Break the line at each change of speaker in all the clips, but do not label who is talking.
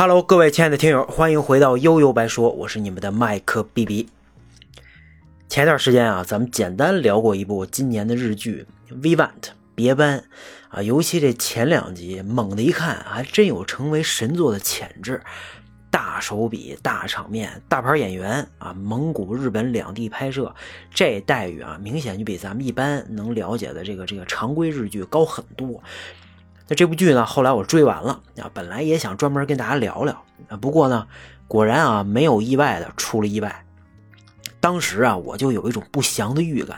Hello，各位亲爱的听友，欢迎回到悠悠白说，我是你们的麦克 B B。前段时间啊，咱们简单聊过一部今年的日剧《Vivant》别班啊，尤其这前两集，猛的一看，还真有成为神作的潜质。大手笔、大场面、大牌演员啊，蒙古、日本两地拍摄，这待遇啊，明显就比咱们一般能了解的这个这个常规日剧高很多。那这部剧呢，后来我追完了啊，本来也想专门跟大家聊聊啊，不过呢，果然啊，没有意外的出了意外。当时啊，我就有一种不祥的预感。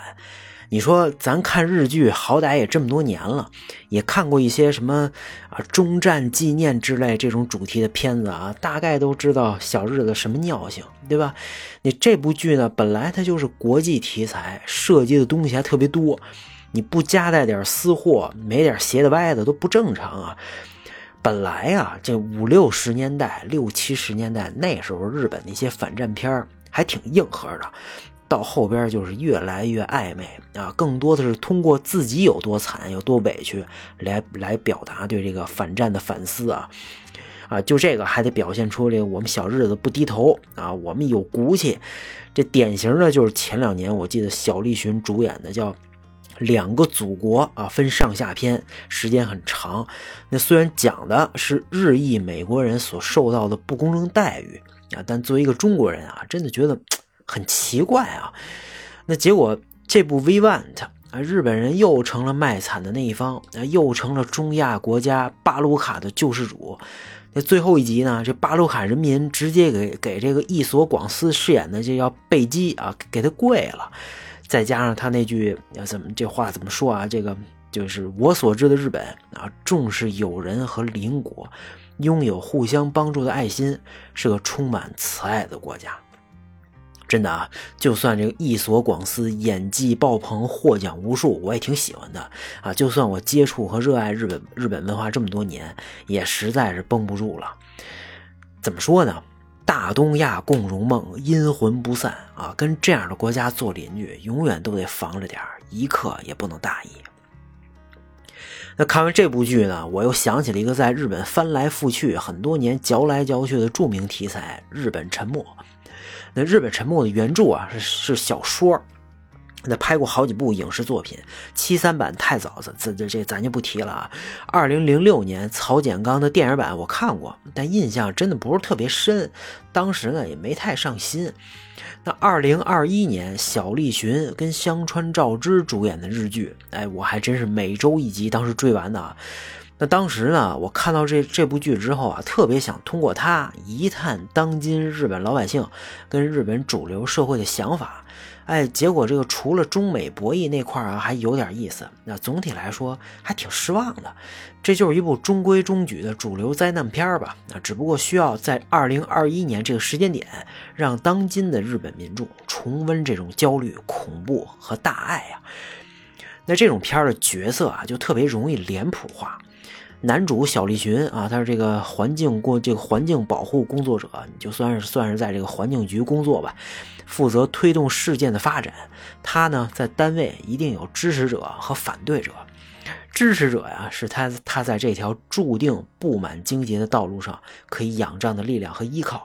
你说咱看日剧，好歹也这么多年了，也看过一些什么啊终战纪念之类这种主题的片子啊，大概都知道小日子什么尿性，对吧？你这部剧呢，本来它就是国际题材，涉及的东西还特别多，你不夹带点私货，没点斜的歪的都不正常啊。本来啊，这五六十年代、六七十年代那时候，日本那些反战片还挺硬核的。到后边就是越来越暧昧啊，更多的是通过自己有多惨、有多委屈来来表达对这个反战的反思啊啊，就这个还得表现出这个我们小日子不低头啊，我们有骨气。这典型的就是前两年我记得小栗旬主演的叫《两个祖国》啊，分上下篇，时间很长。那虽然讲的是日裔美国人所受到的不公正待遇啊，但作为一个中国人啊，真的觉得。很奇怪啊，那结果这部《Vivant》啊，日本人又成了卖惨的那一方，啊，又成了中亚国家巴鲁卡的救世主。那最后一集呢，这巴鲁卡人民直接给给这个伊索广司饰演的这叫贝基啊，给他跪了。再加上他那句怎么这话怎么说啊？这个就是我所知的日本啊，重视友人和邻国，拥有互相帮助的爱心，是个充满慈爱的国家。真的啊，就算这个一所广司演技爆棚，获奖无数，我也挺喜欢的啊。就算我接触和热爱日本日本文化这么多年，也实在是绷不住了。怎么说呢？大东亚共荣梦，阴魂不散啊！跟这样的国家做邻居，永远都得防着点一刻也不能大意。那看完这部剧呢，我又想起了一个在日本翻来覆去很多年、嚼来嚼去的著名题材——日本沉没。那日本沉没的原著啊是是小说，那拍过好几部影视作品，七三版太早，这这这咱就不提了啊。二零零六年曹简刚的电影版我看过，但印象真的不是特别深，当时呢也没太上心。那二零二一年小栗旬跟香川照之主演的日剧，哎，我还真是每周一集，当时追完的啊。那当时呢，我看到这这部剧之后啊，特别想通过它一探当今日本老百姓跟日本主流社会的想法。哎，结果这个除了中美博弈那块啊，还有点意思。那总体来说还挺失望的。这就是一部中规中矩的主流灾难片吧。那只不过需要在二零二一年这个时间点，让当今的日本民众重温这种焦虑、恐怖和大爱啊。那这种片的角色啊，就特别容易脸谱化。男主小栗旬啊，他是这个环境过这个环境保护工作者，你就算是算是在这个环境局工作吧，负责推动事件的发展。他呢，在单位一定有支持者和反对者。支持者呀，是他他在这条注定布满荆棘的道路上可以仰仗的力量和依靠。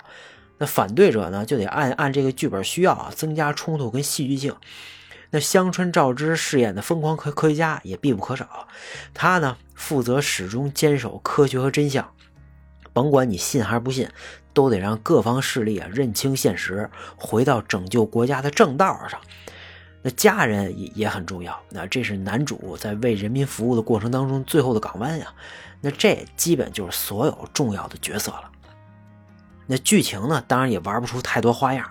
那反对者呢，就得按按这个剧本需要啊，增加冲突跟戏剧性。那香川照之饰演的疯狂科科学家也必不可少，他呢负责始终坚守科学和真相，甭管你信还是不信，都得让各方势力啊认清现实，回到拯救国家的正道上。那家人也也很重要，那这是男主在为人民服务的过程当中最后的港湾呀。那这基本就是所有重要的角色了。那剧情呢，当然也玩不出太多花样。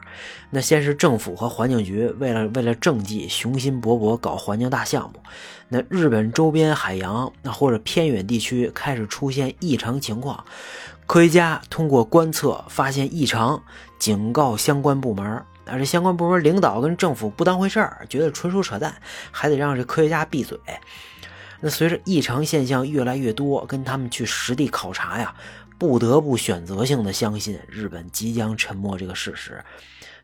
那先是政府和环境局为了为了政绩，雄心勃勃搞环境大项目。那日本周边海洋那或者偏远地区开始出现异常情况，科学家通过观测发现异常，警告相关部门。啊，这相关部门领导跟政府不当回事儿，觉得纯属扯淡，还得让这科学家闭嘴。那随着异常现象越来越多，跟他们去实地考察呀。不得不选择性的相信日本即将沉没这个事实，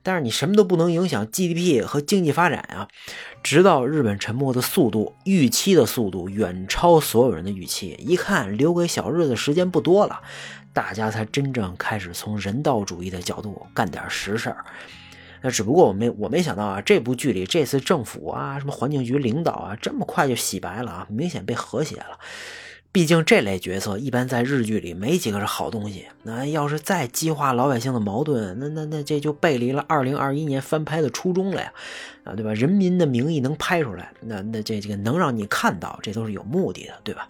但是你什么都不能影响 GDP 和经济发展啊。直到日本沉没的速度，预期的速度远超所有人的预期，一看留给小日子时间不多了，大家才真正开始从人道主义的角度干点实事儿。那只不过我没我没想到啊，这部剧里这次政府啊，什么环境局领导啊，这么快就洗白了啊，明显被和谐了。毕竟这类角色一般在日剧里没几个是好东西。那要是再激化老百姓的矛盾，那那那这就背离了二零二一年翻拍的初衷了呀，啊对吧？人民的名义能拍出来，那那这这个能让你看到，这都是有目的的，对吧？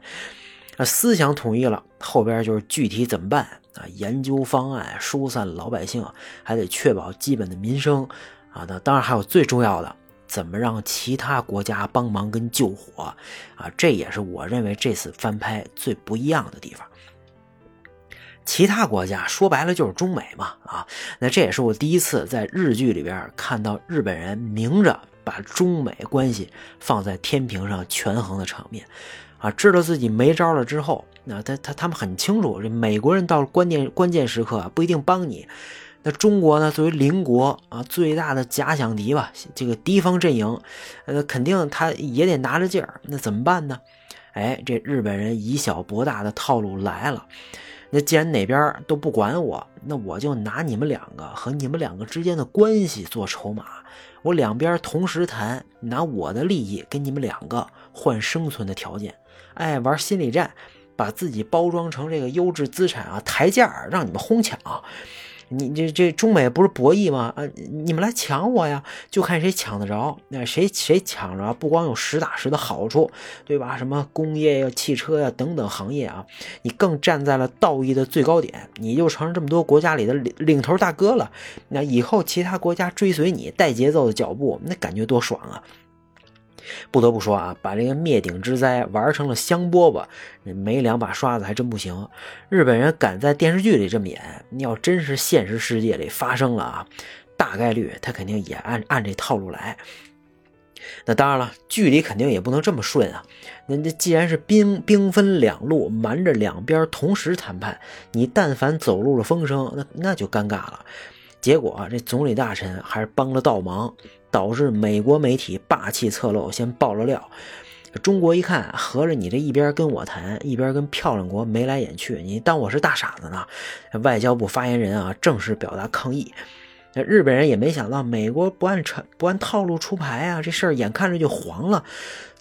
啊，思想统一了，后边就是具体怎么办啊？研究方案，疏散老百姓，还得确保基本的民生啊。那当然还有最重要的。怎么让其他国家帮忙跟救火啊？这也是我认为这次翻拍最不一样的地方。其他国家说白了就是中美嘛啊，那这也是我第一次在日剧里边看到日本人明着把中美关系放在天平上权衡的场面啊。知道自己没招了之后，那他他他们很清楚，这美国人到了关键关键时刻不一定帮你。那中国呢？作为邻国啊，最大的假想敌吧，这个敌方阵营，呃，肯定他也得拿着劲儿。那怎么办呢？哎，这日本人以小博大的套路来了。那既然哪边都不管我，那我就拿你们两个和你们两个之间的关系做筹码，我两边同时谈，拿我的利益跟你们两个换生存的条件。哎，玩心理战，把自己包装成这个优质资产啊，抬价让你们哄抢。你这这中美不是博弈吗？啊，你们来抢我呀，就看谁抢得着。那谁谁抢着，不光有实打实的好处，对吧？什么工业呀、汽车呀等等行业啊，你更站在了道义的最高点，你就成这么多国家里的领领头大哥了。那以后其他国家追随你带节奏的脚步，那感觉多爽啊！不得不说啊，把这个灭顶之灾玩成了香饽饽，没两把刷子还真不行。日本人敢在电视剧里这么演，你要真是现实世界里发生了啊，大概率他肯定也按按这套路来。那当然了，剧里肯定也不能这么顺啊。那那既然是兵兵分两路，瞒着两边同时谈判，你但凡走漏了风声，那那就尴尬了。结果这总理大臣还是帮了倒忙。导致美国媒体霸气侧漏，先爆了料。中国一看，合着你这一边跟我谈，一边跟漂亮国眉来眼去，你当我是大傻子呢？外交部发言人啊，正式表达抗议。那日本人也没想到，美国不按成不按套路出牌啊，这事儿眼看着就黄了。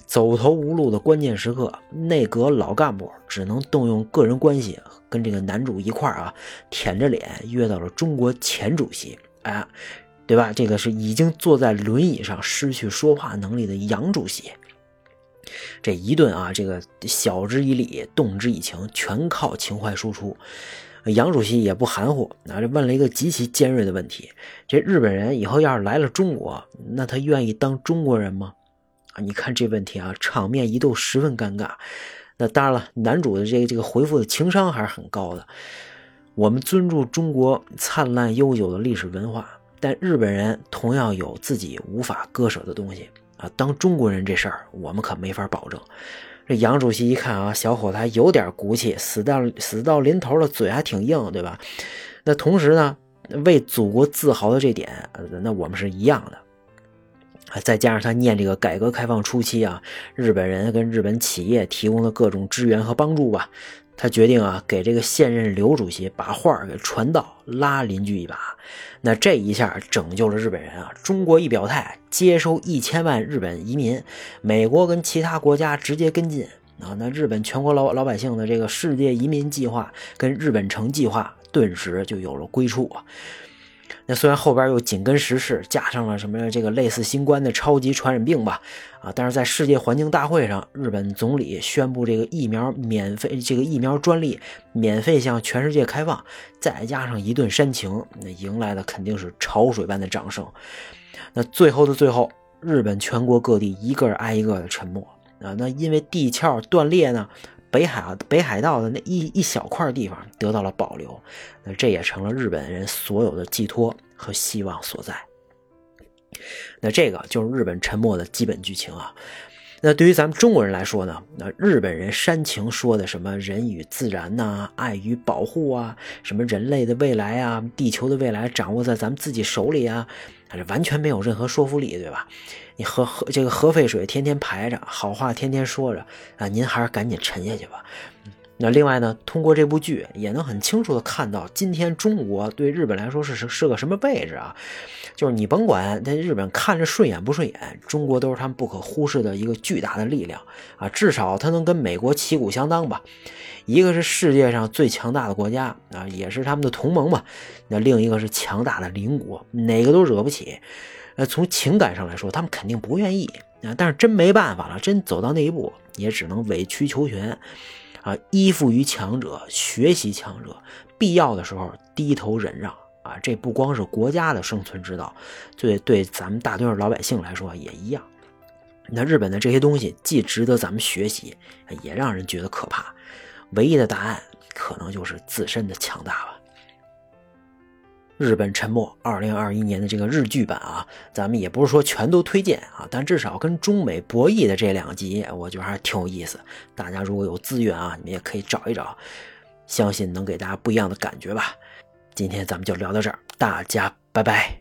走投无路的关键时刻，内阁老干部只能动用个人关系，跟这个男主一块儿啊，舔着脸约到了中国前主席。哎。对吧？这个是已经坐在轮椅上失去说话能力的杨主席。这一顿啊，这个晓之以理，动之以情，全靠情怀输出。杨主席也不含糊，啊，这问了一个极其尖锐的问题：这日本人以后要是来了中国，那他愿意当中国人吗？啊，你看这问题啊，场面一度十分尴尬。那当然了，男主的这个这个回复的情商还是很高的。我们尊重中国灿烂悠久的历史文化。但日本人同样有自己无法割舍的东西啊！当中国人这事儿，我们可没法保证。这杨主席一看啊，小伙子还有点骨气，死到死到临头了，嘴还挺硬，对吧？那同时呢，为祖国自豪的这点，那我们是一样的。再加上他念这个改革开放初期啊，日本人跟日本企业提供的各种支援和帮助吧。他决定啊，给这个现任刘主席把话给传到，拉邻居一把。那这一下拯救了日本人啊！中国一表态，接收一千万日本移民，美国跟其他国家直接跟进啊！那日本全国老老百姓的这个世界移民计划跟日本城计划，顿时就有了归处啊！那虽然后边又紧跟时事，加上了什么这个类似新冠的超级传染病吧，啊，但是在世界环境大会上，日本总理宣布这个疫苗免费，这个疫苗专利免费向全世界开放，再加上一顿煽情，那迎来的肯定是潮水般的掌声。那最后的最后，日本全国各地一个挨一个的沉默啊，那因为地壳断裂呢。北海北海道的那一一小块地方得到了保留，那这也成了日本人所有的寄托和希望所在。那这个就是日本沉没的基本剧情啊。那对于咱们中国人来说呢，那日本人煽情说的什么人与自然呐、爱与保护啊，什么人类的未来啊、地球的未来掌握在咱们自己手里啊，这完全没有任何说服力，对吧？你核核这个核废水天天排着，好话天天说着啊，您还是赶紧沉下去吧。那另外呢，通过这部剧也能很清楚的看到，今天中国对日本来说是是个什么位置啊？就是你甭管在日本看着顺眼不顺眼，中国都是他们不可忽视的一个巨大的力量啊！至少它能跟美国旗鼓相当吧？一个是世界上最强大的国家啊，也是他们的同盟嘛。那另一个是强大的邻国，哪个都惹不起。呃，从情感上来说，他们肯定不愿意啊。但是真没办法了，真走到那一步，也只能委曲求全。啊，依附于强者，学习强者，必要的时候低头忍让啊！这不光是国家的生存之道，对对，咱们大多数老百姓来说也一样。那日本的这些东西既值得咱们学习，也让人觉得可怕。唯一的答案，可能就是自身的强大吧。日本沉没二零二一年的这个日剧版啊，咱们也不是说全都推荐啊，但至少跟中美博弈的这两集，我觉得还挺有意思。大家如果有资源啊，你们也可以找一找，相信能给大家不一样的感觉吧。今天咱们就聊到这儿，大家拜拜。